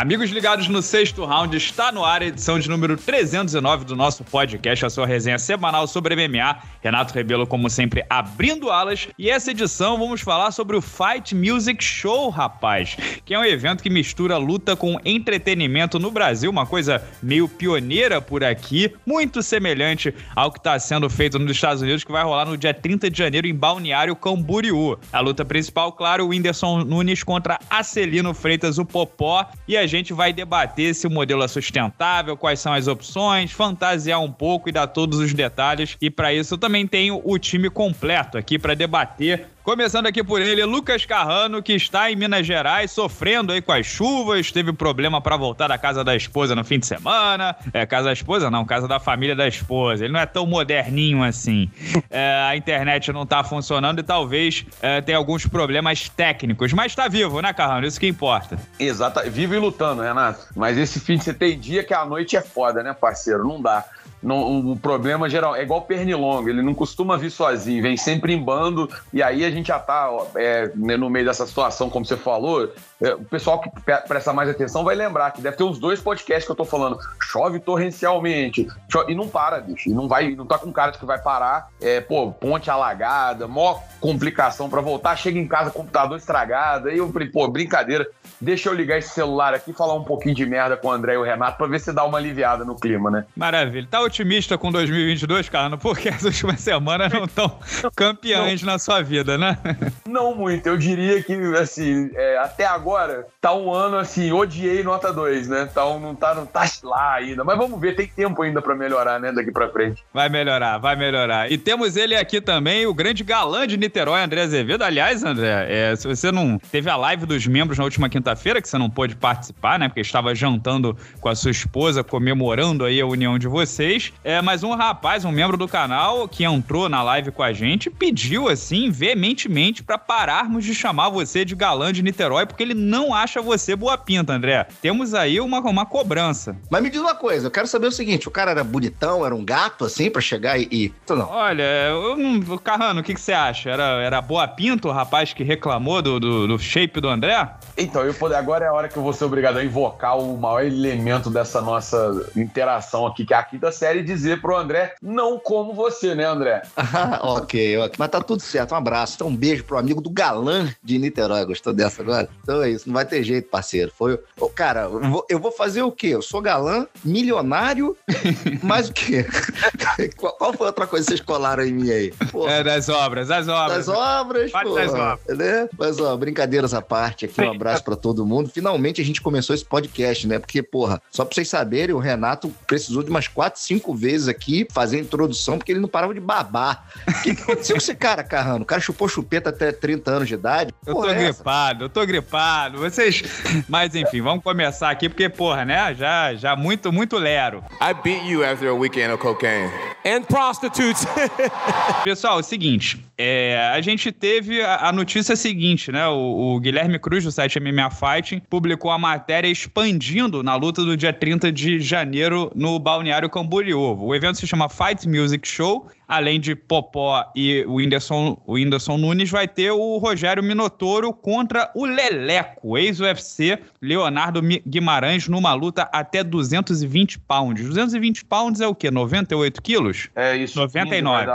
Amigos ligados no sexto round, está no ar a edição de número 309 do nosso podcast, a sua resenha semanal sobre MMA. Renato Rebelo, como sempre, abrindo alas. E essa edição vamos falar sobre o Fight Music Show, rapaz, que é um evento que mistura luta com entretenimento no Brasil, uma coisa meio pioneira por aqui, muito semelhante ao que está sendo feito nos Estados Unidos, que vai rolar no dia 30 de janeiro em Balneário Camboriú. A luta principal, claro, o Whindersson Nunes contra Acelino Freitas, o Popó. E a gente vai debater se o modelo é sustentável, quais são as opções, fantasiar um pouco e dar todos os detalhes. E para isso eu também tenho o time completo aqui para debater Começando aqui por ele, Lucas Carrano, que está em Minas Gerais, sofrendo aí com as chuvas, teve problema para voltar da casa da esposa no fim de semana. É, casa da esposa não, casa da família da esposa. Ele não é tão moderninho assim. É, a internet não tá funcionando e talvez é, tenha alguns problemas técnicos, mas tá vivo, né, Carrano? Isso que importa. Exato, vivo e lutando, Renato. Mas esse fim de você tem dia que a noite é foda, né, parceiro? Não dá. Não, o problema geral é igual pernilongo, ele não costuma vir sozinho, vem sempre em bando, e aí a gente já tá é, né, no meio dessa situação, como você falou. É, o pessoal que presta mais atenção vai lembrar que deve ter uns dois podcasts que eu tô falando. Chove torrencialmente, chove, e não para, bicho. E não vai, não tá com cara de que vai parar. É, pô, ponte alagada, mó complicação para voltar, chega em casa, computador estragado. Aí eu falei, pô, brincadeira. Deixa eu ligar esse celular aqui e falar um pouquinho de merda com o André e o Renato pra ver se dá uma aliviada no clima, né? Maravilha. Tá otimista com 2022, Carlos? Porque as últimas semanas não estão campeões na sua vida, né? Não muito. Eu diria que, assim, é, até agora, tá um ano, assim, odiei nota 2, né? Então não tá, não tá lá ainda. Mas vamos ver, tem tempo ainda pra melhorar, né? Daqui pra frente. Vai melhorar, vai melhorar. E temos ele aqui também, o grande galã de Niterói, André Azevedo. Aliás, André, é, se você não teve a live dos membros na última quinta-feira, que você não pôde participar, né? Porque estava jantando com a sua esposa, comemorando aí a união de vocês. É, mas um rapaz, um membro do canal, que entrou na live com a gente, pediu, assim, veementemente para pararmos de chamar você de galã de Niterói, porque ele não acha você boa pinta, André. Temos aí uma, uma cobrança. Mas me diz uma coisa, eu quero saber o seguinte: o cara era bonitão, era um gato, assim, para chegar e. e... Não. Olha, eu não. Carrano, o que, que você acha? Era, era boa pinta o rapaz que reclamou do, do, do shape do André? Então, eu poder, agora é a hora que eu vou ser obrigado a invocar o maior elemento dessa nossa interação aqui, que é a quinta série, e dizer pro André, não como você, né, André? ok, ok. Mas tá tudo certo. Um abraço. Então, um beijo pro amigo do galã de Niterói. Gostou dessa agora? Então é isso. Não vai ter jeito, parceiro. Foi. Oh, cara, eu vou, eu vou fazer o quê? Eu sou galã, milionário, mas o quê? qual, qual, foi outra coisa que vocês colaram em mim aí? Porra. É, das obras, das obras. Das obras, pô. Das obras. Né? Mas, ó, brincadeiras à parte aqui. Um abraço pra todo mundo. Finalmente a gente começou esse podcast, né? Porque, porra, só pra vocês saberem, o Renato precisou de umas quatro, cinco vezes aqui fazer a introdução, porque ele não parava de babar. O que, que aconteceu com esse cara, Carrano? O cara chupou chupeta até 30 anos de idade. Eu porra, tô é gripado, eu tô gripado. Vocês. Mas enfim, vamos começar aqui, porque, porra, né? Já, já muito, muito lero. I beat you after a weekend of cocaine. And prostitutes. Pessoal, é o seguinte. É, a gente teve a, a notícia seguinte, né? O, o, Guilherme Cruz, do site MMA Fighting, publicou a matéria expandindo na luta do dia 30 de janeiro no Balneário Camboriú. O evento se chama Fight Music Show além de Popó e o Whindersson, o Whindersson Nunes, vai ter o Rogério Minotouro contra o Leleco, ex-UFC, Leonardo Guimarães, numa luta até 220 pounds. 220 pounds é o quê? 98 quilos? É isso. 99.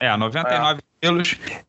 É, 99 é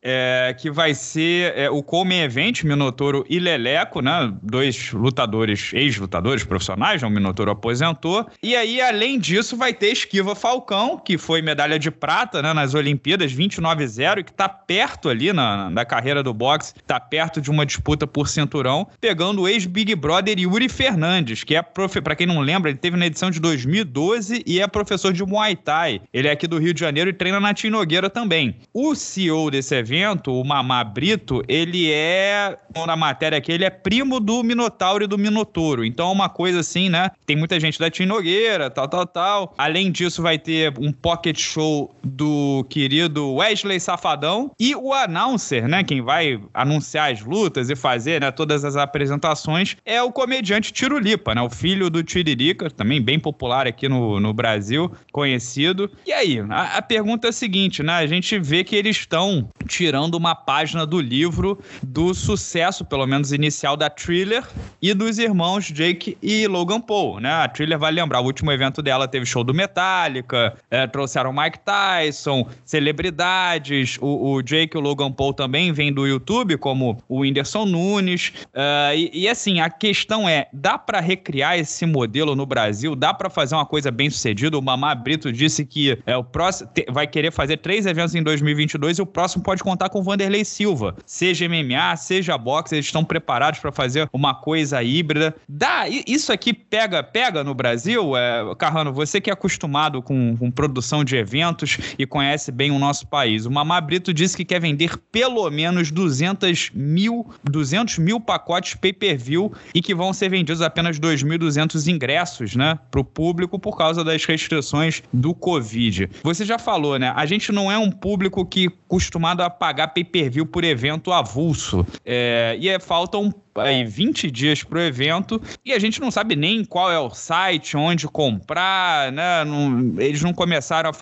é, que vai ser é, o Come Event, Minotouro e Leleco, né? Dois lutadores, ex-lutadores profissionais, né? o Minotouro aposentou. E aí, além disso, vai ter Esquiva Falcão, que foi medalha de prata né, nas Olimpíadas, 29-0, que tá perto ali na, na carreira do boxe, tá perto de uma disputa por cinturão, pegando o ex-Big Brother Yuri Fernandes, que é, para quem não lembra, ele teve na edição de 2012 e é professor de Muay Thai. Ele é aqui do Rio de Janeiro e treina na Tim Nogueira também. O CEO desse evento, o Mamá Brito, ele é, na matéria aqui, ele é primo do Minotauro e do Minotouro. Então é uma coisa assim, né? Tem muita gente da Tim Nogueira, tal, tal, tal. Além disso, vai ter um pocket show do querido Wesley Safadão e o announcer, né? Quem vai anunciar as lutas e fazer né, todas as apresentações é o comediante Tirulipa, né? O filho do Tiririca, também bem popular aqui no, no Brasil, conhecido. E aí, a, a pergunta é a seguinte, né? A gente vê que eles estão tirando uma página do livro do sucesso, pelo menos inicial, da Thriller e dos irmãos Jake e Logan Paul, né? A Thriller vai lembrar, o último evento dela teve show do Metallica, é, trouxeram Mike Tyson, celebridades, o, o, Jake e o Logan Paul também vêm do YouTube, como o Whindersson Nunes, uh, e, e, assim, a questão é, dá para recriar esse modelo no Brasil? Dá para fazer uma coisa bem sucedida? O Mamá Brito disse que é, o próximo vai querer fazer três eventos em 2022 e o próximo pode contar com o Vanderlei Silva. Seja MMA, seja boxe, eles estão preparados para fazer uma coisa híbrida. Dá, isso aqui pega, pega no Brasil? É, Carrano, você que é acostumado com, com produção de eventos e conhece bem o nosso país. O Mamá Brito disse que quer vender pelo menos 200 mil, 200 mil pacotes pay-per-view e que vão ser vendidos apenas 2.200 ingressos, né, para o público por causa das restrições do Covid. Você já falou, né? A gente não é um público que costumado a pagar pay-per-view por evento avulso. É, e é, faltam aí 20 dias pro evento e a gente não sabe nem qual é o site, onde comprar, né? Não, eles não começaram a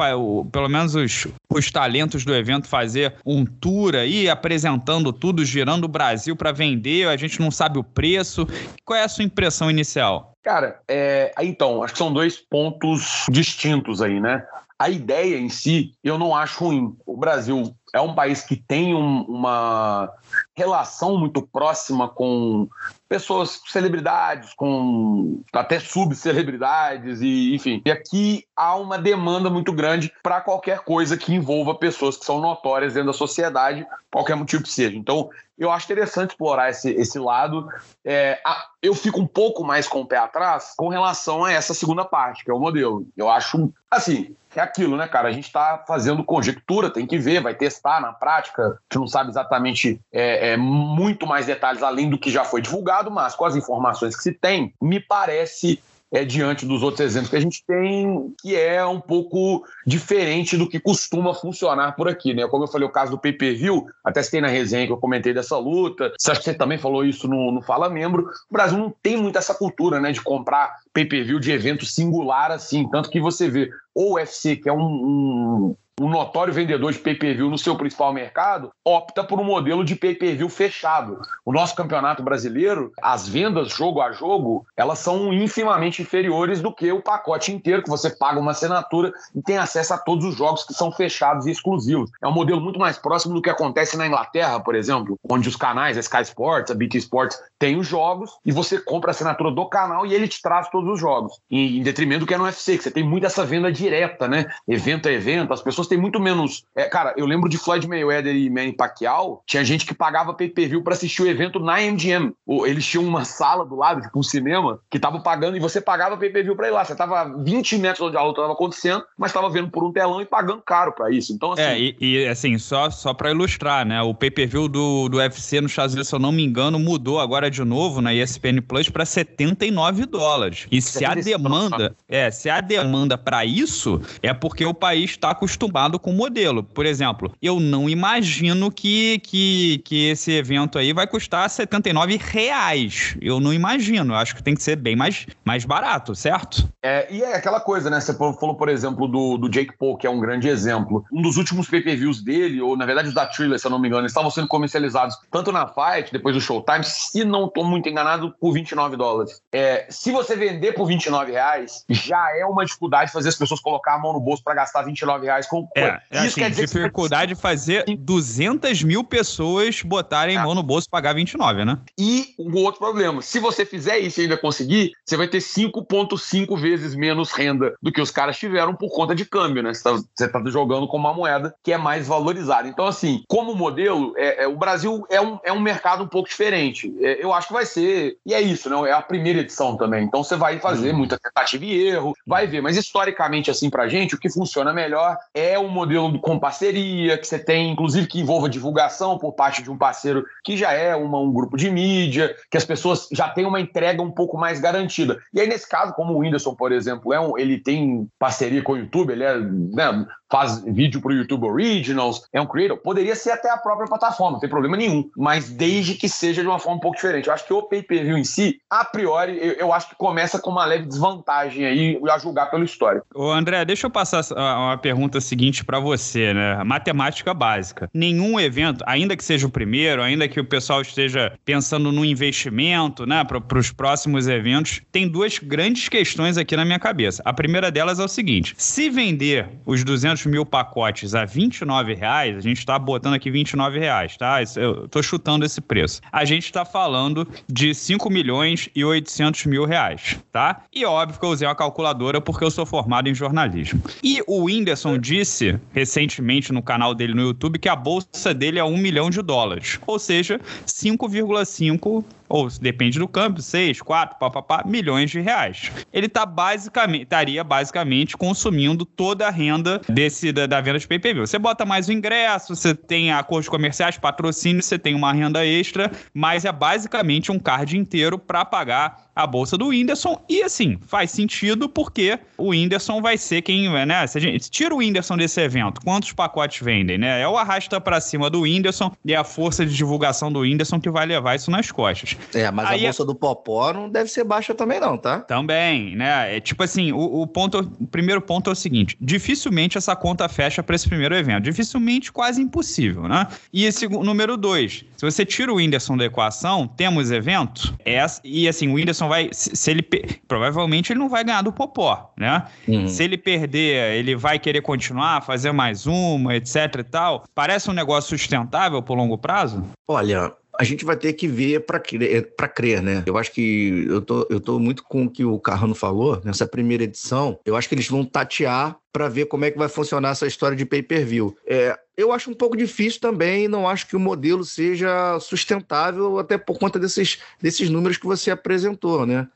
pelo menos os, os talentos do evento, fazer um tour aí, apresentando tudo, girando o Brasil para vender, a gente não sabe o preço. Qual é a sua impressão inicial? Cara, é, então, acho que são dois pontos distintos aí, né? A ideia em si, eu não acho ruim. O Brasil é um país que tem um, uma relação muito próxima com pessoas, celebridades, com até subcelebridades e enfim. E aqui há uma demanda muito grande para qualquer coisa que envolva pessoas que são notórias dentro da sociedade, qualquer motivo que seja. Então, eu acho interessante explorar esse, esse lado. É, a, eu fico um pouco mais com o pé atrás com relação a essa segunda parte, que é o modelo. Eu acho, assim, é aquilo, né, cara? A gente está fazendo conjectura, tem que ver, vai testar na prática. A gente não sabe exatamente é, é, muito mais detalhes além do que já foi divulgado, mas com as informações que se tem, me parece é, diante dos outros exemplos que a gente tem, que é um pouco diferente do que costuma funcionar por aqui, né? Como eu falei, o caso do pay-per-view, até citei na resenha que eu comentei dessa luta, acho que você também falou isso no, no Fala Membro, o Brasil não tem muito essa cultura, né, de comprar pay-per-view de evento singular assim, tanto que você vê o UFC, que é um, um um notório vendedor de pay-per-view no seu principal mercado, opta por um modelo de pay-per-view fechado. O nosso campeonato brasileiro, as vendas jogo a jogo, elas são infimamente inferiores do que o pacote inteiro, que você paga uma assinatura e tem acesso a todos os jogos que são fechados e exclusivos. É um modelo muito mais próximo do que acontece na Inglaterra, por exemplo, onde os canais, a Sky Sports, a BT Sports, têm os jogos e você compra a assinatura do canal e ele te traz todos os jogos. Em detrimento do que é no UFC, que você tem muito essa venda direta, né? Evento a evento, as pessoas têm muito menos. É, cara, eu lembro de Floyd Mayweather e Manny Pacquiao, tinha gente que pagava pay-per-view para assistir o evento na MGM. Eles tinham uma sala do lado, tipo um cinema, que tava pagando e você pagava pay-per-view pra ir lá. Você tava 20 metros onde a luta tava acontecendo, mas tava vendo por um telão e pagando caro para isso. Então, assim. É, e, e assim, só, só para ilustrar, né? O pay-per-view do, do UFC Estados Unidos, se eu não me engano, mudou agora de novo na ESPN Plus para 79 dólares. E se a demanda, é, se a demanda para isso, é porque o país está acostumado com o modelo. Por exemplo, eu não imagino que, que, que esse evento aí vai custar 79 reais. Eu não imagino. Eu acho que tem que ser bem mais, mais barato, certo? É, e é aquela coisa, né? Você falou, por exemplo, do, do Jake Paul, que é um grande exemplo. Um dos últimos pay-per-views dele, ou na verdade os da Thriller, se eu não me engano, estavam sendo comercializados tanto na Fight, depois do Showtime, se não estou muito enganado, por 29 dólares. É, se você vender por 29 reais, já é uma dificuldade fazer as pessoas colocar a mão no bolso para gastar 29 reais com é, é Isso assim, quer dizer dificuldade de fazer 200 mil pessoas botarem é. mão no bolso e pagar 29, né? E o outro problema, se você fizer isso e ainda conseguir, você vai ter 5,5 vezes menos renda do que os caras tiveram por conta de câmbio, né? Você está tá jogando com uma moeda que é mais valorizada. Então, assim, como modelo, é, é, o Brasil é um, é um mercado um pouco diferente. É, eu acho que vai ser, e é isso, né? É a primeira edição também. Então, você vai fazer uhum. muita tentativa e erro, vai ver. Mas historicamente, assim, pra gente, o que funciona melhor é um modelo com parceria, que você tem, inclusive, que envolva divulgação por parte de um parceiro que já é uma, um grupo de mídia, que as pessoas já têm uma entrega um pouco mais garantida. E aí, nesse caso, como o Whindersson, por exemplo, é um, ele tem parceria com o YouTube, ele é, né, faz vídeo para o YouTube Originals, é um creator, poderia ser até a própria plataforma, não tem problema nenhum, mas desde que seja de uma forma um pouco diferente. Eu acho que o pay-per-view em si, a priori, eu, eu, acho que começa com uma leve desvantagem aí, a julgar pelo histórico. Ô André, deixa eu passar uma pergunta seguinte seguinte para você, né? Matemática básica. Nenhum evento, ainda que seja o primeiro, ainda que o pessoal esteja pensando no investimento, né, para os próximos eventos, tem duas grandes questões aqui na minha cabeça. A primeira delas é o seguinte: se vender os 200 mil pacotes a 29 reais, a gente está botando aqui 29 reais, tá? Eu tô chutando esse preço. A gente está falando de 5 milhões e 800 mil reais, tá? E óbvio que eu usei uma calculadora porque eu sou formado em jornalismo. E o Whindersson disse recentemente no canal dele no YouTube que a bolsa dele é 1 milhão de dólares, ou seja, 5,5 ou depende do câmbio, 6, 4, papapá, milhões de reais. Ele tá basicamente, estaria basicamente consumindo toda a renda desse da, da venda de pay-per-view. Você bota mais o ingresso, você tem acordos comerciais, patrocínio, você tem uma renda extra, mas é basicamente um card inteiro para pagar a bolsa do Whindersson. E assim, faz sentido porque o Whindersson vai ser quem, né? Se a gente tira o Whindersson desse evento, quantos pacotes vendem, né? É o arrasta para cima do Whindersson e é a força de divulgação do Whindersson que vai levar isso nas costas. É, mas Aí a bolsa do Popó não deve ser baixa também, não, tá? Também, né? É tipo assim, o, o ponto, o primeiro ponto é o seguinte: dificilmente essa conta fecha para esse primeiro evento. Dificilmente, quase impossível, né? E esse número dois, se você tira o Whindersson da equação, temos evento, é, e assim, o Whindersson vai. Se, se ele. Provavelmente ele não vai ganhar do Popó, né? Uhum. Se ele perder, ele vai querer continuar, fazer mais uma, etc e tal. Parece um negócio sustentável por longo prazo? Olha, a gente vai ter que ver para crer, crer, né? Eu acho que eu tô, eu tô muito com o que o Carrano falou nessa primeira edição. Eu acho que eles vão tatear para ver como é que vai funcionar essa história de pay-per-view. É, eu acho um pouco difícil também, não acho que o modelo seja sustentável, até por conta desses, desses números que você apresentou, né?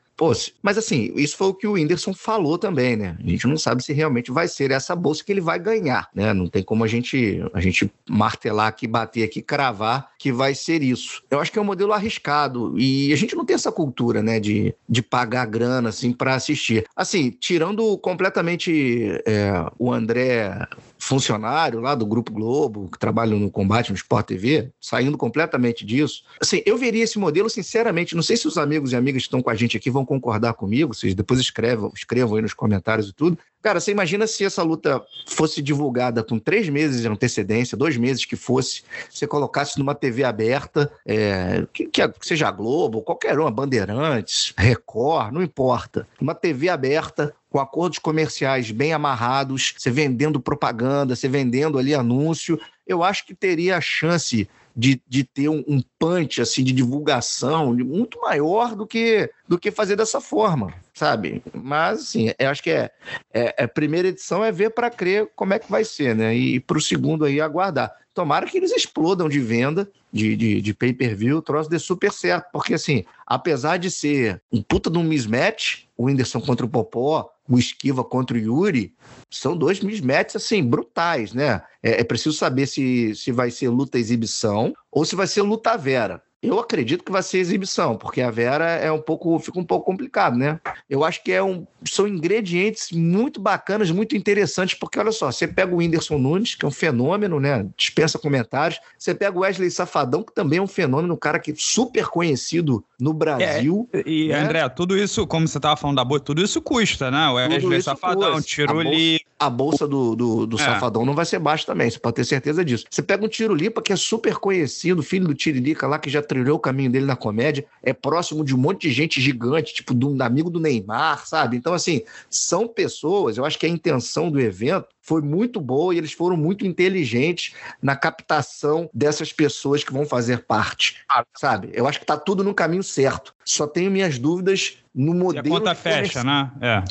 Mas assim, isso foi o que o Whindersson falou também, né? A gente não sabe se realmente vai ser essa bolsa que ele vai ganhar, né? Não tem como a gente, a gente martelar aqui, bater aqui, cravar que vai ser isso. Eu acho que é um modelo arriscado e a gente não tem essa cultura, né, de, de pagar grana, assim, para assistir. Assim, tirando completamente é, o André funcionário lá do Grupo Globo, que trabalha no combate no Sport TV, saindo completamente disso. Assim, eu veria esse modelo, sinceramente, não sei se os amigos e amigas que estão com a gente aqui vão concordar comigo, vocês depois escrevam, escrevam aí nos comentários e tudo. Cara, você imagina se essa luta fosse divulgada com três meses de antecedência, dois meses que fosse, você colocasse numa TV aberta, é, que, que, seja a Globo, qualquer uma, Bandeirantes, Record, não importa. Uma TV aberta, com acordos comerciais bem amarrados, você vendendo propaganda, você vendendo ali anúncio, eu acho que teria a chance de, de ter um, punch assim, de divulgação muito maior do que, do que fazer dessa forma, sabe? Mas, assim, eu acho que é, é, é primeira edição é ver para crer como é que vai ser, né? E, e para o segundo aí aguardar. Tomara que eles explodam de venda de, de, de pay-per-view, o troço dê super certo, porque assim, apesar de ser um puta de um mismatch, o Whindersson contra o Popó, o Esquiva contra o Yuri, são dois mismatches, assim, brutais, né? É, é preciso saber se, se vai ser luta exibição ou se vai ser luta vera. Eu acredito que vai ser exibição, porque a Vera é um pouco, fica um pouco complicado, né? Eu acho que é um, são ingredientes muito bacanas, muito interessantes, porque olha só, você pega o Whindersson Nunes, que é um fenômeno, né? Dispensa comentários. Você pega o Wesley Safadão, que também é um fenômeno, um cara que é super conhecido no Brasil. É, e, né? André, tudo isso, como você estava falando da bolsa, tudo isso custa, né? O Wesley Safadão, Tiroli. A bolsa do, do, do é. Safadão não vai ser baixa também, você pode ter certeza disso. Você pega um Tirolipa, que é super conhecido, filho do Tiririca lá, que já trilhou o caminho dele na comédia, é próximo de um monte de gente gigante, tipo do amigo do Neymar, sabe? Então, assim, são pessoas, eu acho que a intenção do evento foi muito boa e eles foram muito inteligentes na captação dessas pessoas que vão fazer parte, sabe? Eu acho que tá tudo no caminho certo. Só tenho minhas dúvidas no modelo. E a conta fecha, né? É.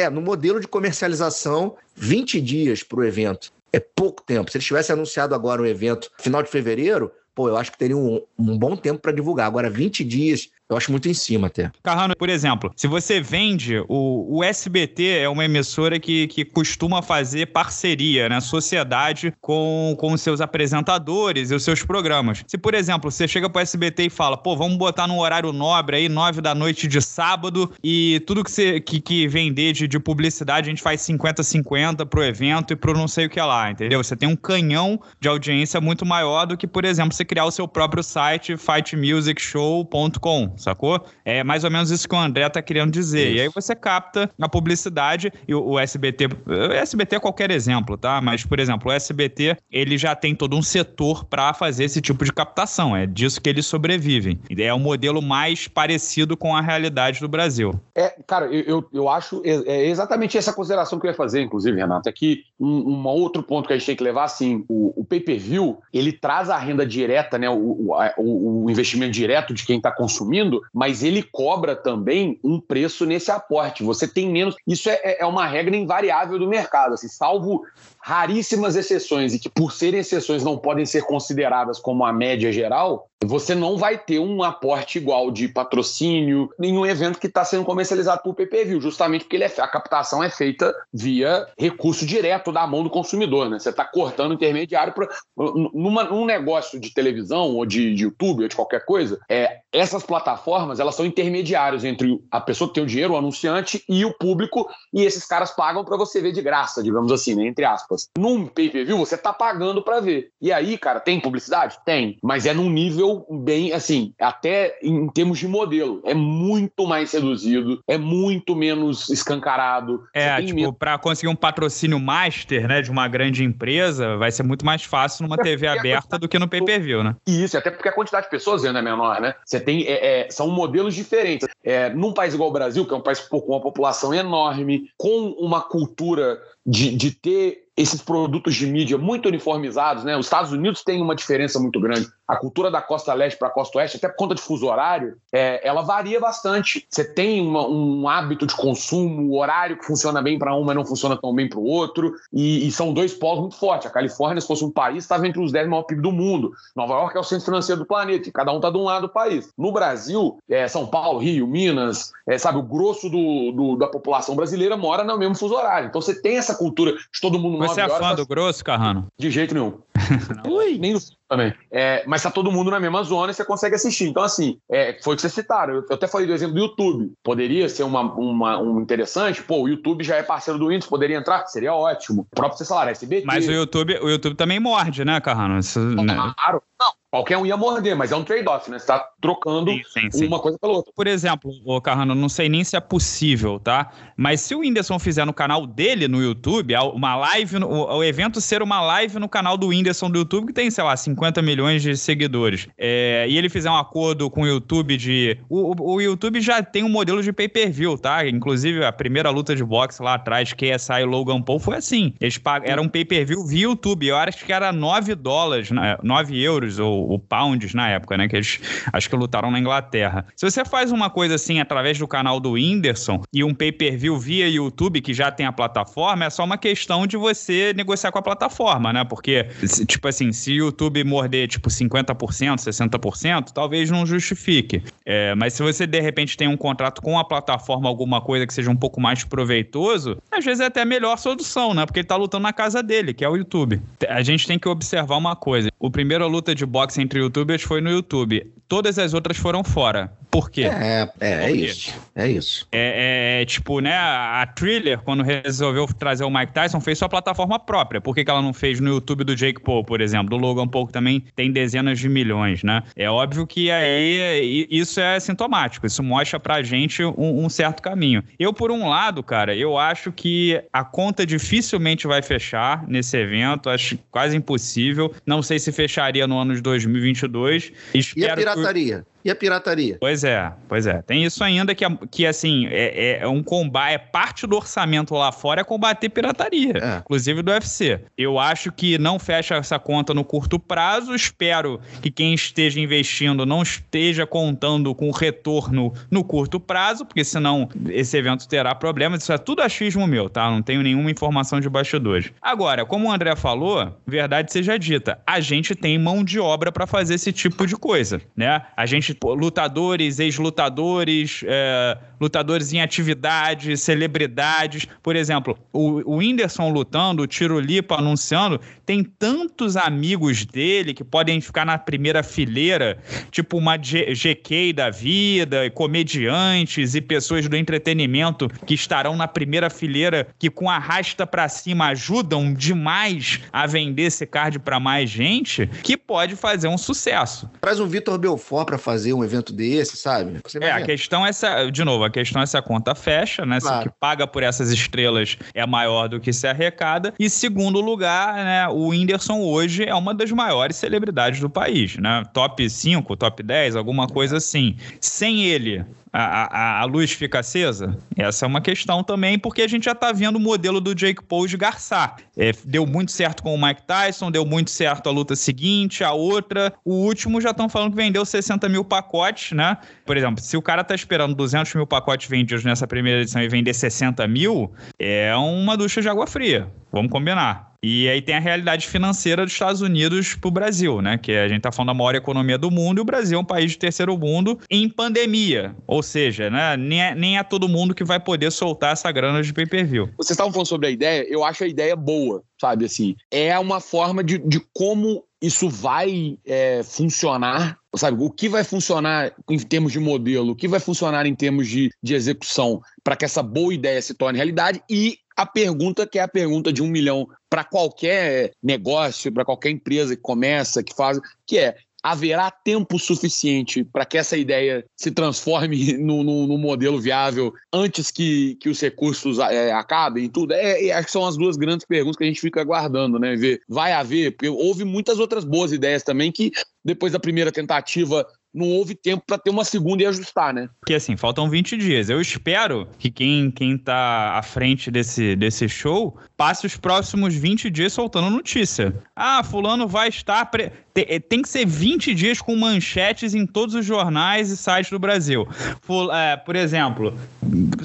é, no modelo de comercialização, 20 dias para o evento. É pouco tempo. Se eles tivessem anunciado agora o evento final de fevereiro, pô, eu acho que teria um, um bom tempo para divulgar. Agora, 20 dias eu acho muito em cima até. Carrano, por exemplo, se você vende, o, o SBT é uma emissora que, que costuma fazer parceria, né? Sociedade com, com seus apresentadores e os seus programas. Se, por exemplo, você chega pro SBT e fala, pô, vamos botar no horário nobre aí, nove da noite de sábado, e tudo que você que, que vender de, de publicidade, a gente faz 50-50 pro evento e pro não sei o que lá, entendeu? Você tem um canhão de audiência muito maior do que, por exemplo, você criar o seu próprio site, fightmusicshow.com sacou? É mais ou menos isso que o André tá querendo dizer. Isso. E aí você capta a publicidade e o, o SBT. O SBT é qualquer exemplo, tá? Mas, por exemplo, o SBT, ele já tem todo um setor para fazer esse tipo de captação. É disso que eles sobrevivem. É um modelo mais parecido com a realidade do Brasil. É, cara, eu, eu, eu acho é, é exatamente essa consideração que eu ia fazer, inclusive, Renato, é que um, um outro ponto que a gente tem que levar, assim, o, o pay-per-view, ele traz a renda direta, né, o, o, o investimento direto de quem está consumindo, mas ele cobra também um preço nesse aporte. Você tem menos. Isso é, é uma regra invariável do mercado, assim, salvo raríssimas exceções e que, por serem exceções, não podem ser consideradas como a média geral, você não vai ter um aporte igual de patrocínio em um evento que está sendo comercializado por PPV, justamente porque é, a captação é feita via recurso direto da mão do consumidor. Né? Você está cortando intermediário para. Num negócio de televisão ou de, de, YouTube ou de qualquer coisa, é, essas plataformas elas são intermediários entre a pessoa que tem o dinheiro, o anunciante, e o público, e esses caras pagam para você ver de graça, digamos assim, né? entre aspas. Num pay-per-view, você está pagando para ver. E aí, cara, tem publicidade? Tem, mas é num nível bem, assim, até em termos de modelo, é muito mais reduzido, é muito menos escancarado. É, tipo, para conseguir um patrocínio master, né, de uma grande empresa, vai ser muito mais fácil numa TV aberta do que no pay-per-view, né? Isso, até porque a quantidade de pessoas ainda é menor, né? Você tem, é, é, são modelos diferentes. É, num país igual o Brasil, que é um país com uma população enorme, com uma cultura de, de ter esses produtos de mídia muito uniformizados, né? Os Estados Unidos têm uma diferença muito grande. A cultura da costa leste para a costa oeste, até por conta de fuso horário, é, ela varia bastante. Você tem uma, um hábito de consumo, o horário que funciona bem para um, mas não funciona tão bem para o outro, e, e, são dois polos muito fortes. A Califórnia, se fosse um país, estava entre os 10 maiores PIB do mundo. Nova York é o centro financeiro do planeta, e cada um está de um lado do país. No Brasil, é, São Paulo, Rio, Minas, é, sabe, o grosso do, do, da população brasileira mora no mesmo fuso horário. Então você tem essa cultura de todo mundo você é fã do grosso, Carrano? De jeito nenhum. Ui. Nem no também. É, mas tá todo mundo na mesma zona e você consegue assistir. Então, assim, é, foi o que vocês citaram. Eu, eu até falei do exemplo do YouTube. Poderia ser uma, uma, um interessante. Pô, o YouTube já é parceiro do Windows, poderia entrar? Seria ótimo. O próprio você falar, SBT. Mas o YouTube, o YouTube também morde, né, Carrano? Isso, né? Claro. Não, Qualquer um ia morder, mas é um trade-off, né? Você tá trocando sim, sim, sim. uma coisa pela outra. Por exemplo, o Carrano, não sei nem se é possível, tá? Mas se o Whindersson fizer no canal dele no YouTube, uma live, o, o evento ser uma live no canal do Whindersson do YouTube, que tem, sei lá, 50 milhões de seguidores, é, e ele fizer um acordo com o YouTube de. O, o YouTube já tem um modelo de pay-per-view, tá? Inclusive, a primeira luta de boxe lá atrás, KSI e Logan Paul, foi assim. Eles pagam, era um pay-per-view via YouTube. Eu acho que era 9 dólares, 9 né? euros ou o, pounds na época, né? Que eles acho que lutaram na Inglaterra. Se você faz uma coisa assim através do canal do Whindersson e um pay-per-view via YouTube, que já tem a plataforma, é só uma questão de você negociar com a plataforma, né? Porque, tipo assim, se o YouTube morder, tipo, 50%, 60%, talvez não justifique. É, mas se você, de repente, tem um contrato com a plataforma, alguma coisa que seja um pouco mais proveitoso, às vezes é até a melhor solução, né? Porque ele tá lutando na casa dele, que é o YouTube. A gente tem que observar uma coisa. O primeiro luta de boxe entre youtubers foi no YouTube. Todas as outras foram fora. Por quê? É, é, é isso. É isso. É, é, tipo, né? A Thriller, quando resolveu trazer o Mike Tyson, fez sua plataforma própria. Por que, que ela não fez no YouTube do Jake Paul, por exemplo? Do Logan Paul, que também tem dezenas de milhões, né? É óbvio que aí isso é sintomático. Isso mostra pra gente um, um certo caminho. Eu, por um lado, cara, eu acho que a conta dificilmente vai fechar nesse evento. Acho quase impossível. Não sei se fecharia no ano de 2022. Espero e a pirataria? Que e a pirataria. Pois é, pois é. Tem isso ainda que, que assim, é, é um combate, é parte do orçamento lá fora é combater pirataria, é. inclusive do UFC. Eu acho que não fecha essa conta no curto prazo, espero que quem esteja investindo não esteja contando com retorno no curto prazo, porque senão esse evento terá problemas. Isso é tudo achismo meu, tá? Não tenho nenhuma informação de bastidores. Agora, como o André falou, verdade seja dita, a gente tem mão de obra para fazer esse tipo de coisa, né? A gente lutadores, ex-lutadores, é, lutadores em atividade, celebridades. Por exemplo, o, o Whindersson lutando, o Tiro Lipa anunciando, tem tantos amigos dele que podem ficar na primeira fileira, tipo uma G GK da vida, comediantes e pessoas do entretenimento que estarão na primeira fileira, que com a rasta para cima ajudam demais a vender esse card para mais gente, que pode fazer um sucesso. Traz um Vitor Belfort para fazer um evento desse, sabe? é, a questão é essa, de novo, a questão é se a conta fecha, né? Claro. Se o que paga por essas estrelas é maior do que se arrecada. E segundo lugar, né, o Whindersson hoje é uma das maiores celebridades do país, né? Top 5, top 10, alguma coisa assim. Sem ele, a, a, luz fica acesa? Essa é uma questão também, porque a gente já tá vendo o modelo do Jake Paul esgarçar. É, deu muito certo com o Mike Tyson, deu muito certo a luta seguinte, a outra. O último já estão falando que vendeu 60 mil pacotes, né? Por exemplo, se o cara tá esperando 200 mil pacotes vendidos nessa primeira edição e vender 60 mil, é uma ducha de água fria. Vamos combinar. E aí tem a realidade financeira dos Estados Unidos para o Brasil, né? Que a gente está falando da maior economia do mundo e o Brasil é um país de terceiro mundo em pandemia. Ou seja, né? Nem é, nem é todo mundo que vai poder soltar essa grana de pay-per-view. Vocês estavam falando sobre a ideia, eu acho a ideia boa, sabe? Assim, é uma forma de, de como isso vai é, funcionar, sabe? O que vai funcionar em termos de modelo, o que vai funcionar em termos de, de execução para que essa boa ideia se torne realidade e a pergunta que é a pergunta de um milhão para qualquer negócio, para qualquer empresa que começa, que faz, que é haverá tempo suficiente para que essa ideia se transforme no, modelo viável antes que, que os recursos é, acabem e tudo? É, é, acho que são as duas grandes perguntas que a gente fica aguardando, né? Ver, vai haver, porque houve muitas outras boas ideias também que depois da primeira tentativa não houve tempo para ter uma segunda e ajustar, né? Porque assim, faltam 20 dias. Eu espero que quem, quem tá à frente desse, desse show passe os próximos 20 dias soltando notícia. Ah, fulano vai estar. Pre... Tem, tem que ser 20 dias com manchetes em todos os jornais e sites do Brasil. Ful... É, por exemplo,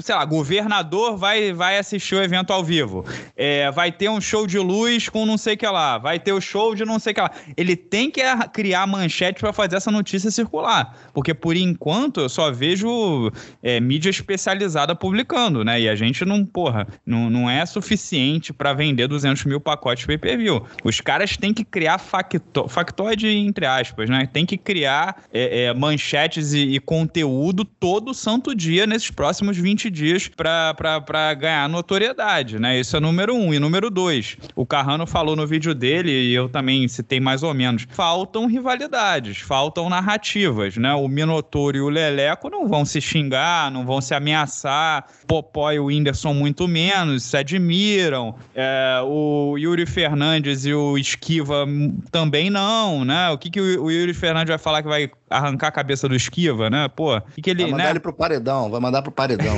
sei lá, governador vai, vai assistir o evento ao vivo. É, vai ter um show de luz com não sei o que lá. Vai ter o show de não sei o que lá. Ele tem que criar manchete para fazer essa notícia circular. Porque por enquanto eu só vejo é, mídia especializada publicando, né? E a gente não, porra, não, não é suficiente para vender 200 mil pacotes pay per view. Os caras têm que criar facto, factoide, entre aspas, né? Tem que criar é, é, manchetes e, e, conteúdo todo santo dia nesses próximos 20 dias para ganhar notoriedade, né? Isso é número um. E número dois, o Carrano falou no vídeo dele, e eu também citei mais ou menos, faltam rivalidades, faltam narrativas, né? O Minotouro e o Leleco não vão se xingar, não vão se ameaçar. Popó e o Whindersson muito menos, se admiram. É, o Yuri Fernandes e o Esquiva também não, né? O que, que o Yuri Fernandes vai falar que vai arrancar a cabeça do Esquiva, né? Pô, que, que ele. Vai mandar né? ele pro paredão, vai mandar pro paredão.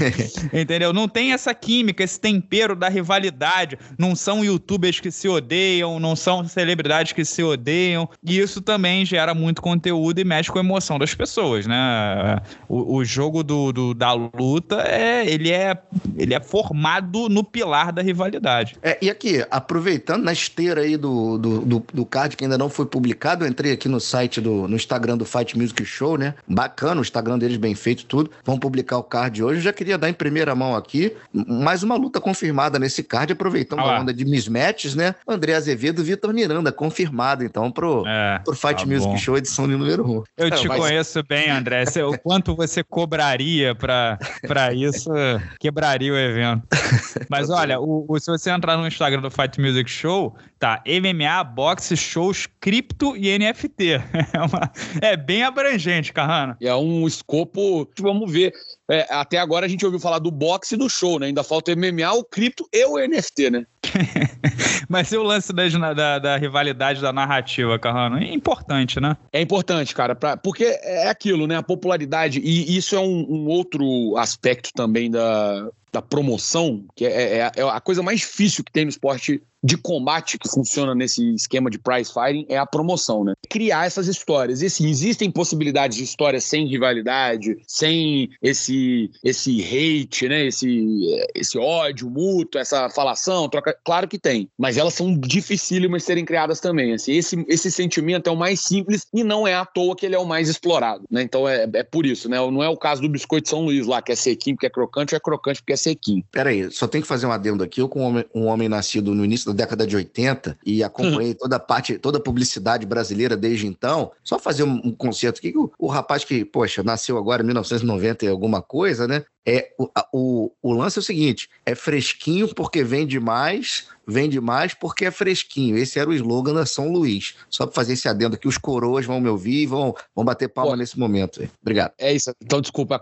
Entendeu? Não tem essa química, esse tempero da rivalidade. Não são youtubers que se odeiam, não são celebridades que se odeiam. E isso também gera muito conteúdo e mexe com a emoção das pessoas, né? O, o jogo do, do, da luta é ele, é ele é formado no pilar da rivalidade. É, e aqui, aproveitando na esteira aí do, do, do, do card que ainda não foi publicado, eu entrei aqui no site do no Instagram do Fight Music Show, né? Bacana, o Instagram deles bem feito, tudo. Vão publicar o card hoje. Eu já queria dar em primeira mão aqui mais uma luta confirmada nesse card, aproveitando ah, a onda de mismatches, né? André Azevedo e Vitor Miranda, confirmado então pro, é, pro Fight tá Music bom. Show edição número 1. Um. Eu te mas... conheço bem, André. O quanto você cobraria pra, pra isso, quebraria o evento. Mas tá olha, o, o, se você entrar no Instagram do Fight Music Show, tá MMA, boxe, shows, cripto e NFT. É, uma, é bem abrangente, Carrano. É um escopo, vamos ver. É, até agora a gente ouviu falar do boxe e do show, né? Ainda falta o MMA, o cripto e o NFT, né? Mas e o lance da, da, da, rivalidade da narrativa, Carrano? É importante, né? É importante, cara, pra, porque é aquilo, né? A popularidade, e isso é um, um outro aspecto também da, da promoção, que é, é, é a coisa mais difícil que tem no esporte de combate que funciona nesse esquema de prize fighting é a promoção, né? Criar essas histórias. E assim, existem possibilidades de histórias sem rivalidade, sem esse esse hate, né? Esse, esse ódio mútuo, essa falação, troca. Claro que tem, mas elas são dificílimas de serem criadas também. Assim, esse, esse sentimento é o mais simples e não é à toa que ele é o mais explorado, né? Então é, é por isso, né? Não é o caso do biscoito São Luís lá, que é sequinho porque é crocante, ou é crocante porque é sequinho. Peraí, só tem que fazer um adendo aqui. Eu, com um homem, um homem nascido no início da década de 80 e acompanhei toda a parte, toda a publicidade brasileira desde então. Só fazer um, um conceito aqui, que o, o rapaz que, poxa, nasceu agora em 1990 e alguma coisa, né? É, o, o, o lance é o seguinte: é fresquinho porque vende mais, vende mais porque é fresquinho. Esse era o slogan da São Luís. Só para fazer esse adendo aqui, os coroas vão me ouvir e vão, vão bater palma Pô, nesse momento. Obrigado. É isso. Então, desculpa, a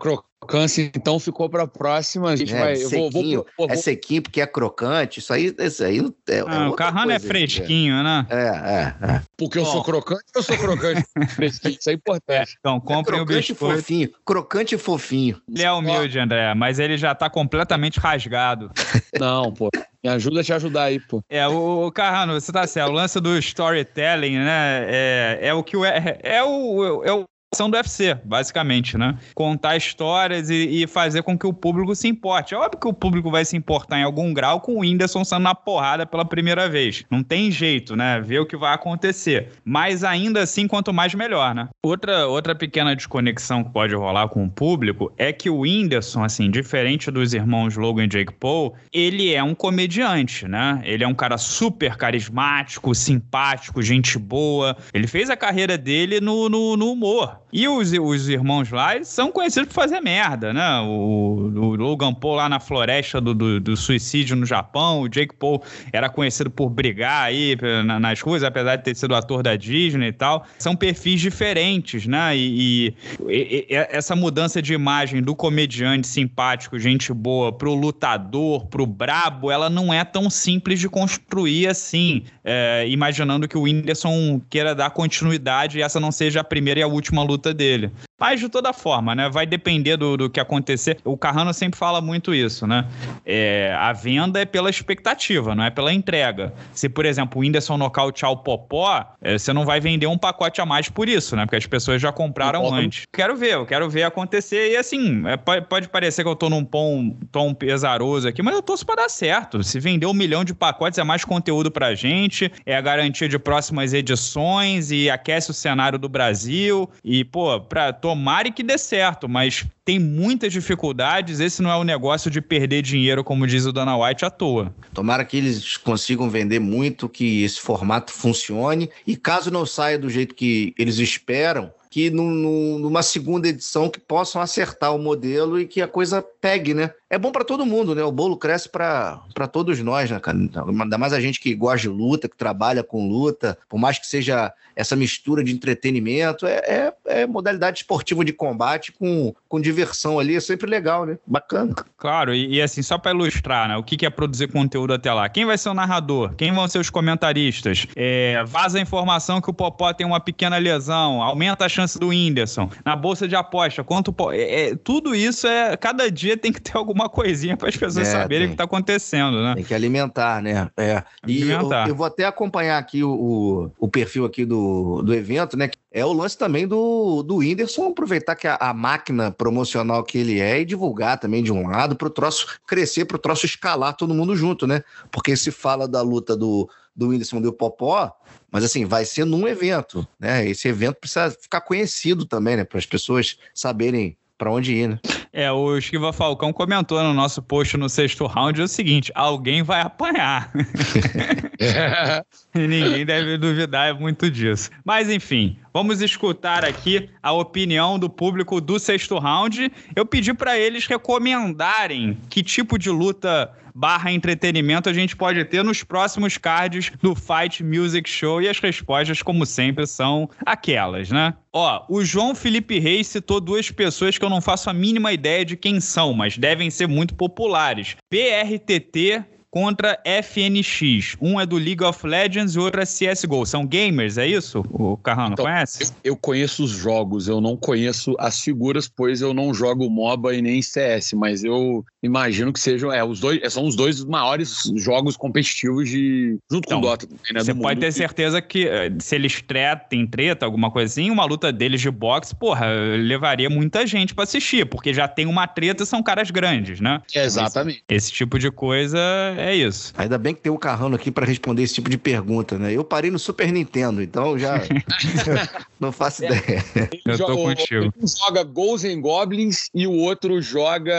crocância então ficou para a próxima. A gente é, vai. Sequinho, vou, vou, vou, é sequinho porque é crocante. Isso aí, isso aí é, ah, é O Carrano é fresquinho, né? É, é, é. Porque Bom. eu sou crocante, eu sou crocante fresquinho. Isso é importante. Então, comprem é o biscoito. Fofinho, crocante e fofinho. Ele é humilde, André, mas ele já tá completamente rasgado. Não, pô. Me ajuda a te ajudar aí, pô. É, o, Carrano, você tá certo. O lance do storytelling, né? É, é o que o, é, é o, é o do UFC, basicamente, né? Contar histórias e, e, fazer com que o público se importe. É óbvio que o público vai se importar em algum grau com o Whindersson sendo na porrada pela primeira vez. Não tem jeito, né? Ver o que vai acontecer. Mas ainda assim, quanto mais melhor, né? Outra, outra pequena desconexão que pode rolar com o público é que o Whindersson, assim, diferente dos irmãos Logan e Jake Paul, ele é um comediante, né? Ele é um cara super carismático, simpático, gente boa. Ele fez a carreira dele no, no, no humor. E os, os irmãos lá são conhecidos por fazer merda, né? O, o Logan Paul lá na floresta do, do, do, suicídio no Japão, o Jake Paul era conhecido por brigar aí na, nas ruas, apesar de ter sido ator da Disney e tal. São perfis diferentes, né? E, e, e essa mudança de imagem do comediante simpático, gente boa, pro lutador, pro brabo, ela não é tão simples de construir assim, é, imaginando que o Whindersson queira dar continuidade e essa não seja a primeira e a última luta dele. Mas de toda forma, né? Vai depender do, do que acontecer. O Carrano sempre fala muito isso, né? É, a venda é pela expectativa, não é pela entrega. Se, por exemplo, o Whindersson nocautear o Popó, é, você não vai vender um pacote a mais por isso, né? Porque as pessoas já compraram antes. Quero ver, eu quero ver acontecer. E assim, é, pode, pode, parecer que eu tô num tom, tom pesaroso aqui, mas eu torço pra dar certo. Se vender um milhão de pacotes, é mais conteúdo pra gente, é a garantia de próximas edições e aquece o cenário do Brasil. E, pô, pra tomara que dê certo, mas tem muitas dificuldades. Esse não é o um negócio de perder dinheiro, como diz o Dana White, à toa. Tomara que eles consigam vender muito, que esse formato funcione. E caso não saia do jeito que eles esperam, que numa segunda edição que possam acertar o modelo e que a coisa pegue, né? É bom para todo mundo, né? O bolo cresce para todos nós, né, cara? Ainda mais a gente que gosta de luta, que trabalha com luta, por mais que seja essa mistura de entretenimento, é, é, é modalidade esportiva de combate com, com diversão ali, é sempre legal, né? Bacana. Claro, e, e assim, só para ilustrar, né? O que, que é produzir conteúdo até lá? Quem vai ser o narrador? Quem vão ser os comentaristas? É, vaza a informação que o Popó tem uma pequena lesão, aumenta a chance do Whindersson. Na bolsa de aposta, quanto. É, é, tudo isso é. Cada dia tem que ter alguma coisinha para as pessoas é, saberem o que está acontecendo, né? Tem que alimentar, né? É. E alimentar. Eu, eu, vou até acompanhar aqui o, o, o, perfil aqui do, do evento, né? É o lance também do, do Whindersson aproveitar que a, a máquina promocional que ele é e divulgar também de um lado para o troço crescer, para o troço escalar todo mundo junto, né? Porque se fala da luta do, do Whindersson do Popó, mas assim, vai ser num evento, né? Esse evento precisa ficar conhecido também, né? Para as pessoas saberem para onde ir, né? É, o Esquiva Falcão comentou no nosso post no sexto round o seguinte: alguém vai apanhar. e ninguém deve duvidar muito disso. Mas enfim, vamos escutar aqui a opinião do público do sexto round. Eu pedi para eles recomendarem que tipo de luta barra entretenimento a gente pode ter nos próximos cards do Fight Music Show e as respostas, como sempre, são aquelas, né? Ó, o João Felipe Reis citou duas pessoas que eu não faço a mínima ideia de quem são, mas devem ser muito populares. PRTT contra FNX. Um é do League of Legends e o outro é CSGO. São gamers, é isso? O Carrano então, conhece? Eu, eu, conheço os jogos, eu não conheço as figuras, pois eu não jogo MOBA e nem CS, mas eu imagino que sejam é, os dois, são os dois maiores jogos competitivos de. junto então, com o Dota. Né, você pode ter certeza que eh, se eles tretem, treta, alguma coisa assim, uma luta deles de boxe, porra, levaria muita gente para assistir, porque já tem uma treta e são caras grandes, né? Exatamente. Esse, esse, tipo de coisa é isso. Ainda bem que tem o Carrano aqui para responder esse tipo de pergunta, né? Eu parei no Super Nintendo, então já não faço é, ideia. Eu tô contigo. Um joga Ghosts and Goblins e o outro joga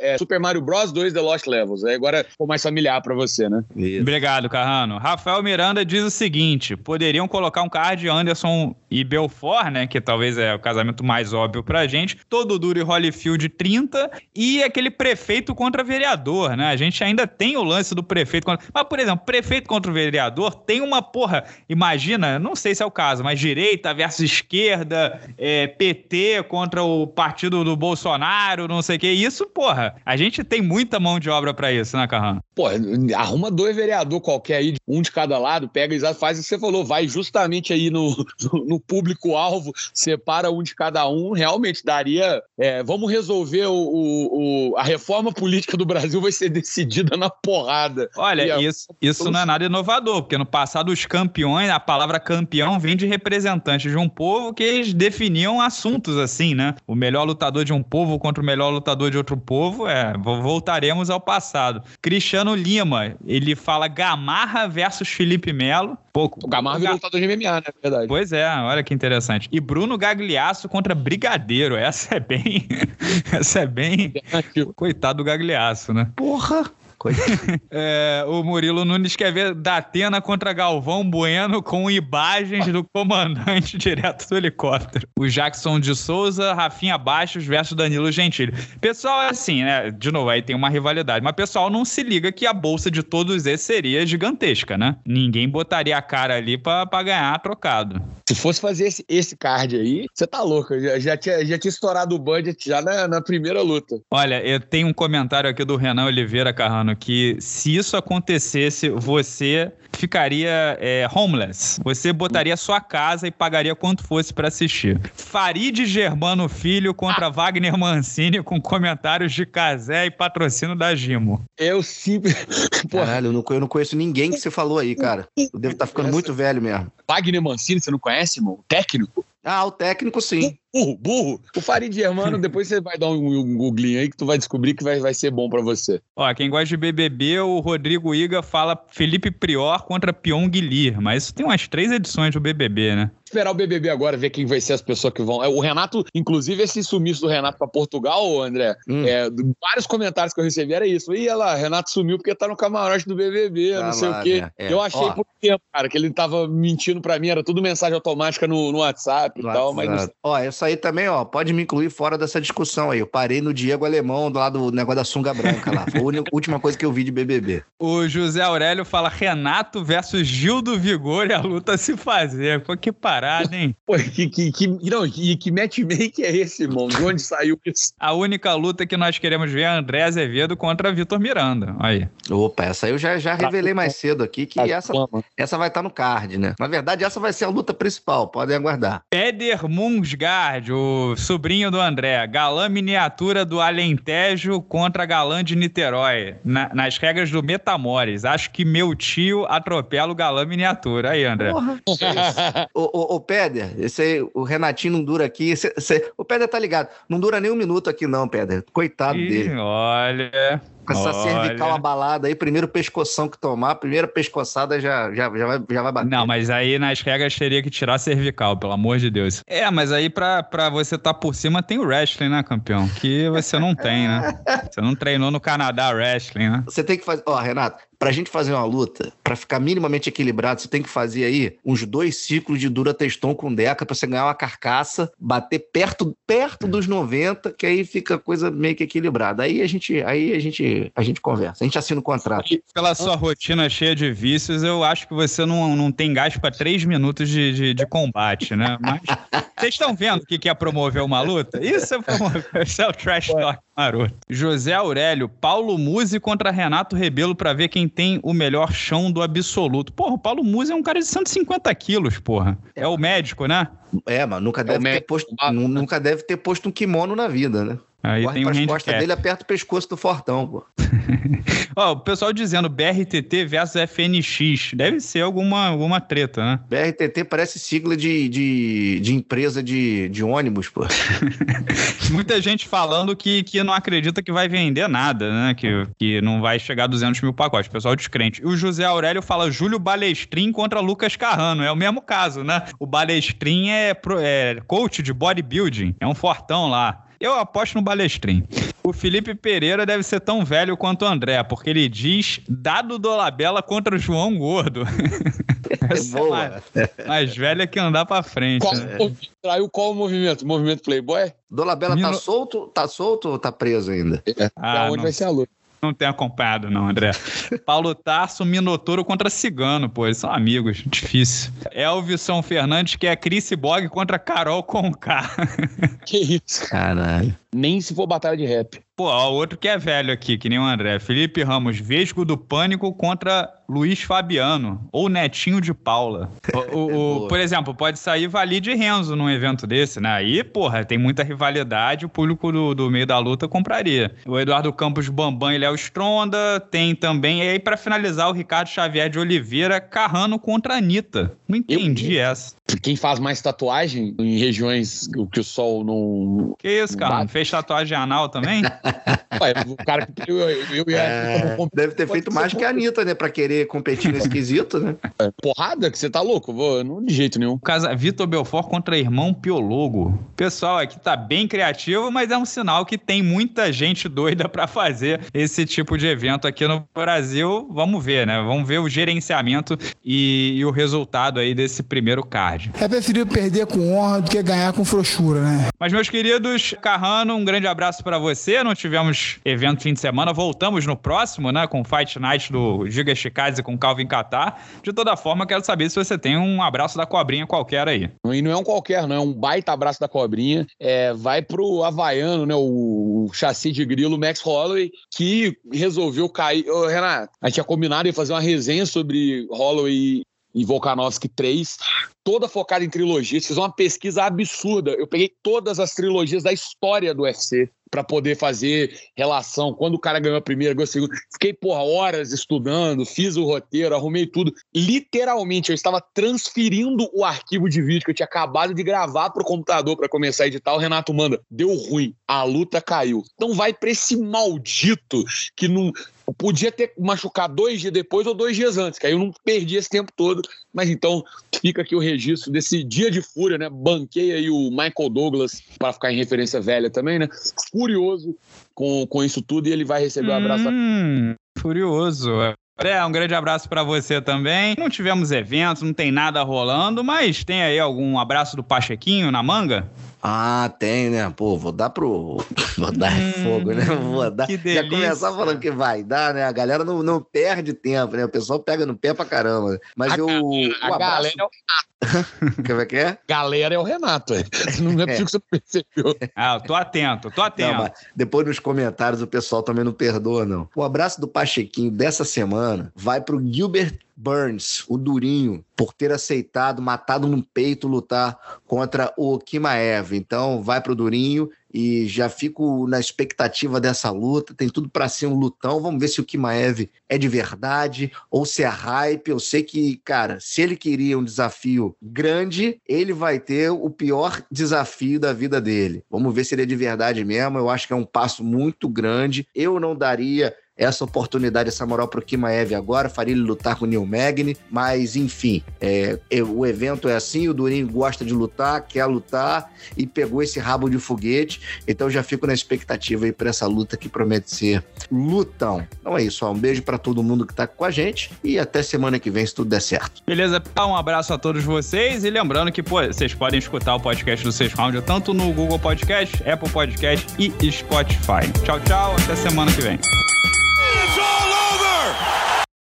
é, Super Mario Bros 2 The Lost Levels. Aí agora ficou mais familiar para você, né? Isso. Obrigado, Carrano. Rafael Miranda diz o seguinte: poderiam colocar um card Anderson e Belfort, né? Que talvez é o casamento mais óbvio pra gente. Todo duro e Holyfield 30 e aquele prefeito contra vereador, né? A gente ainda tem o lance do prefeito contra. Mas, por exemplo, prefeito contra o vereador tem uma porra. Imagina, não sei se é o caso, mas direita versus esquerda, é, PT contra o partido do Bolsonaro, não sei o que. Isso, porra, a gente tem muita mão de obra para isso, né, Carrão? Pô, arruma dois vereador qualquer aí, um de cada lado, pega e faz o que você falou, vai justamente aí no, no, público-alvo, separa um de cada um, realmente daria. É, vamos resolver o, o, o, a reforma política do Brasil vai ser decidida na porrada. Olha, isso, isso não é nada inovador, porque no passado os campeões, a palavra campeão vem de representantes de um povo que eles definiam assuntos assim, né? O melhor lutador de um povo contra o melhor lutador de outro povo, é, voltaremos ao passado. Cristiano Lima, ele fala Gamarra versus Felipe Melo. Pouco. O Gamarra virou lutador de MMA, né? É verdade. Pois é, olha que interessante. E Bruno Gagliasso contra Brigadeiro. Essa é bem. Essa é bem. Coitado do Gagliasso, né? Porra! é, o Murilo Nunes quer ver Datena contra Galvão Bueno com imagens do comandante direto do helicóptero. O Jackson de Souza, Rafinha Baixos versus Danilo Gentili. Pessoal, é assim, né? De novo, aí tem uma rivalidade. Mas pessoal não se liga que a bolsa de todos esses seria gigantesca, né? Ninguém botaria a cara ali pra, pra ganhar trocado. Se fosse fazer esse, esse card aí, você tá louco. Já, já, tinha, já tinha estourado o budget já na, na primeira luta. Olha, eu tenho um comentário aqui do Renan Oliveira Carrano que se isso acontecesse, você ficaria é, homeless. Você botaria sua casa e pagaria quanto fosse para assistir. Farid Germano Filho contra Wagner Mancini com comentários de Casé e patrocínio da Gimo. Eu sempre. Caralho, eu não, eu não conheço ninguém que você falou aí, cara. Eu devo estar tá ficando muito velho mesmo. Wagner Mancini, você não conhece, irmão? Técnico? Ah, o técnico sim. Burro, burro. O Farid Germano, depois você vai dar um, um googlinho aí que tu vai descobrir que vai, vai ser bom para você. Ó, quem gosta de BBB, o Rodrigo Iga fala Felipe Prior contra Pyong Lee, mas isso tem umas três edições do BBB, né? Esperar o BBB agora, ver quem vai ser as pessoas que vão. É, o Renato, inclusive, esse sumiço do Renato para Portugal, André, hum. é, vários comentários que eu recebi era isso. E lá, Renato sumiu porque tá no camarote do BBB, tá não sei lá, o quê. Né? É. Eu achei Ó. por tempo, cara, que ele tava mentindo para mim, era tudo mensagem automática no, no WhatsApp no e tal, WhatsApp. mas. Ó, essa aí também, ó, pode me incluir fora dessa discussão aí. Eu parei no Diego Alemão, do lado do negócio da sunga branca lá. Foi a última coisa que eu vi de BBB. O José Aurélio fala Renato versus Gil do Vigor e a luta se fazer. Pô, que parada, hein? Pô, que, que, que, não, que, que matchmake é esse, irmão? De onde saiu isso? A única luta que nós queremos ver é André Azevedo contra Vitor Miranda. Aí. Opa, essa aí eu já, já tá revelei mais cedo aqui que tá essa, essa vai estar tá no card, né? Na verdade, essa vai ser a luta principal, podem aguardar. Peder Munsgard, o sobrinho do André, galã miniatura do Alentejo contra galã de Niterói, na, nas regras do Metamores. Acho que meu tio atropela o galã miniatura. Aí, André. Porra. ô, ô, Peder, esse aí, o Renatinho não dura aqui. Cê, cê, o Pedro tá ligado. Não dura nem um minuto aqui, não, Pedro. Coitado Ih, dele. Olha. Com essa olha. cervical abalada aí, primeiro pescoção que tomar, primeira pescoçada já, já, já, vai, já vai bater. Não, mas aí nas regras teria que tirar a cervical, pelo amor de Deus. É, mas aí pra, pra você estar tá por cima tem o wrestling, né, campeão? Que você não tem, né? Você não treinou no Canadá wrestling, né? Você tem que fazer. Ó, Renato, Pra gente fazer uma luta, para ficar minimamente equilibrado, você tem que fazer aí uns dois ciclos de dura teston com deca pra você ganhar uma carcaça, bater perto, perto dos 90, que aí fica a coisa meio que equilibrada. Aí a gente, aí a gente a gente conversa. A gente assina o contrato. E pela sua rotina cheia de vícios, eu acho que você não, não tem gás para três minutos de, de, de, combate, né? Mas vocês estão vendo o que, que é promover uma luta? Isso é promover. Isso é o trash talk maroto. José Aurélio, Paulo Musi contra Renato Rebelo para ver quem tem o melhor chão do absoluto. Porra, o Paulo Musi é um cara de 150 quilos, porra. É o médico, né? É, mas nunca é deve, ter posto, nunca deve ter posto um kimono na vida, né? Aí Corre tem um costas dele, aperta o pescoço do Fortão, pô. Ó, o pessoal dizendo BRTT versus FNX. Deve ser alguma, alguma treta, né? BRTT parece sigla de, de, de empresa de, de ônibus, pô. Muita gente falando que, que não acredita que vai vender nada, né? Que, que não vai chegar a 200 mil pacotes. Pessoal descrente. E o José Aurélio fala Júlio Balestrin contra Lucas Carrano. É o mesmo caso, né? O Balestrin é, é coach de bodybuilding. É um fortão lá. Eu aposto no Balestrin. O Felipe Pereira deve ser tão velho quanto o André, porque ele diz dado do Labela contra o João Gordo. É boa. Mais, mais velha que andar pra frente. Qual, né? Traiu qual o movimento? movimento Playboy? Dolabella Mino... tá solto, tá solto ou tá preso ainda? É, ah, onde não... vai ser a luta? Não tenho acompanhado, não, André. Paulo Tarso, Minotouro contra Cigano, pô. Eles são amigos. Difícil. Elvison Fernandes, que é Chris Bog contra Carol Conká. Que isso? Caralho. Nem se for batalha de rap. Pô, ó, outro que é velho aqui, que nem o André. Felipe Ramos, Vesgo do Pânico contra Luiz Fabiano. Ou Netinho de Paula. O, o, o, por exemplo, pode sair Valide e Renzo num evento desse, né? Aí, porra, tem muita rivalidade, o público do, do meio da luta compraria. O Eduardo Campos Bambam e Léo Stronda. Tem também, e aí para finalizar, o Ricardo Xavier de Oliveira, Carrano contra Anitta. Não entendi eu, essa. Quem faz mais tatuagem em regiões que o sol não. Que isso, cara? Fez tatuagem anal também? Ué, o cara que eu, eu, eu ia. É, deve ter feito mais que a Anitta, né? Pra querer competir nesse quesito, né? É, porrada que você tá louco? Vou, não, de jeito nenhum. Casa Vitor Belfort contra irmão Piologo. Pessoal aqui tá bem criativo, mas é um sinal que tem muita gente doida para fazer esse tipo de evento aqui no Brasil. Vamos ver, né? Vamos ver o gerenciamento e, e o resultado aí desse primeiro card. É preferível perder com honra do que ganhar com frouxura, né? Mas, meus queridos, Carrano, um grande abraço para você. Não tivemos evento fim de semana, voltamos no próximo, né? Com o Fight Night do Giga Chicaz e com Calvin Catar. De toda forma, quero saber se você tem um abraço da cobrinha qualquer aí. E não é um qualquer, não, é um baita abraço da cobrinha. É, vai pro Havaiano, né? O, o chassi de grilo Max Holloway, que resolveu cair. Ô, Renato, a gente tinha combinado em fazer uma resenha sobre Holloway e Volkanovski 3 toda focada em trilogias. Fiz uma pesquisa absurda. Eu peguei todas as trilogias da história do UFC para poder fazer relação. Quando o cara ganhou a primeira, ganhou a segunda. Fiquei, porra, horas estudando, fiz o roteiro, arrumei tudo. Literalmente, eu estava transferindo o arquivo de vídeo que eu tinha acabado de gravar pro computador para começar a editar. O Renato manda, deu ruim, a luta caiu. Então vai para esse maldito que não. Podia ter machucado dois dias depois ou dois dias antes, que aí eu não perdi esse tempo todo. Mas então fica aqui o registro desse dia de fúria, né? Banquei aí o Michael Douglas para ficar em referência velha também, né? Furioso com, com isso tudo e ele vai receber o um abraço. Hum, furioso. É, um grande abraço para você também. Não tivemos eventos, não tem nada rolando, mas tem aí algum abraço do Pachequinho na manga? Ah, tem, né? Pô, vou dar pro. Vou dar hum, fogo, né? Vou dar. Que delícia. Já começar falando que vai dar, né? A galera não, não perde tempo, né? O pessoal pega no pé pra caramba. Mas a eu. A o abraço... galera é o Como é que é? Galera é o Renato. É. Não é possível que você não percebeu. Ah, tô atento, tô atento. Não, depois nos comentários o pessoal também não perdoa, não. O abraço do Pachequinho dessa semana vai pro Gilbert Burns, o Durinho, por ter aceitado, matado no peito, lutar contra o Kimaev. Então, vai pro Durinho e já fico na expectativa dessa luta. Tem tudo para ser um lutão. Vamos ver se o Kimaev é de verdade ou se é hype. Eu sei que, cara, se ele queria um desafio grande, ele vai ter o pior desafio da vida dele. Vamos ver se ele é de verdade mesmo. Eu acho que é um passo muito grande. Eu não daria essa oportunidade, essa moral pro Kimaev agora, faria ele lutar com o Neil Magny, mas enfim, é, o evento é assim, o Durinho gosta de lutar, quer lutar e pegou esse rabo de foguete, então já fico na expectativa aí para essa luta que promete ser lutão. Então é isso, ó, um beijo para todo mundo que tá com a gente e até semana que vem se tudo der certo. Beleza, um abraço a todos vocês e lembrando que pô, vocês podem escutar o podcast do Seis Round tanto no Google Podcast, Apple Podcast e Spotify. Tchau, tchau, até semana que vem. and it's all over.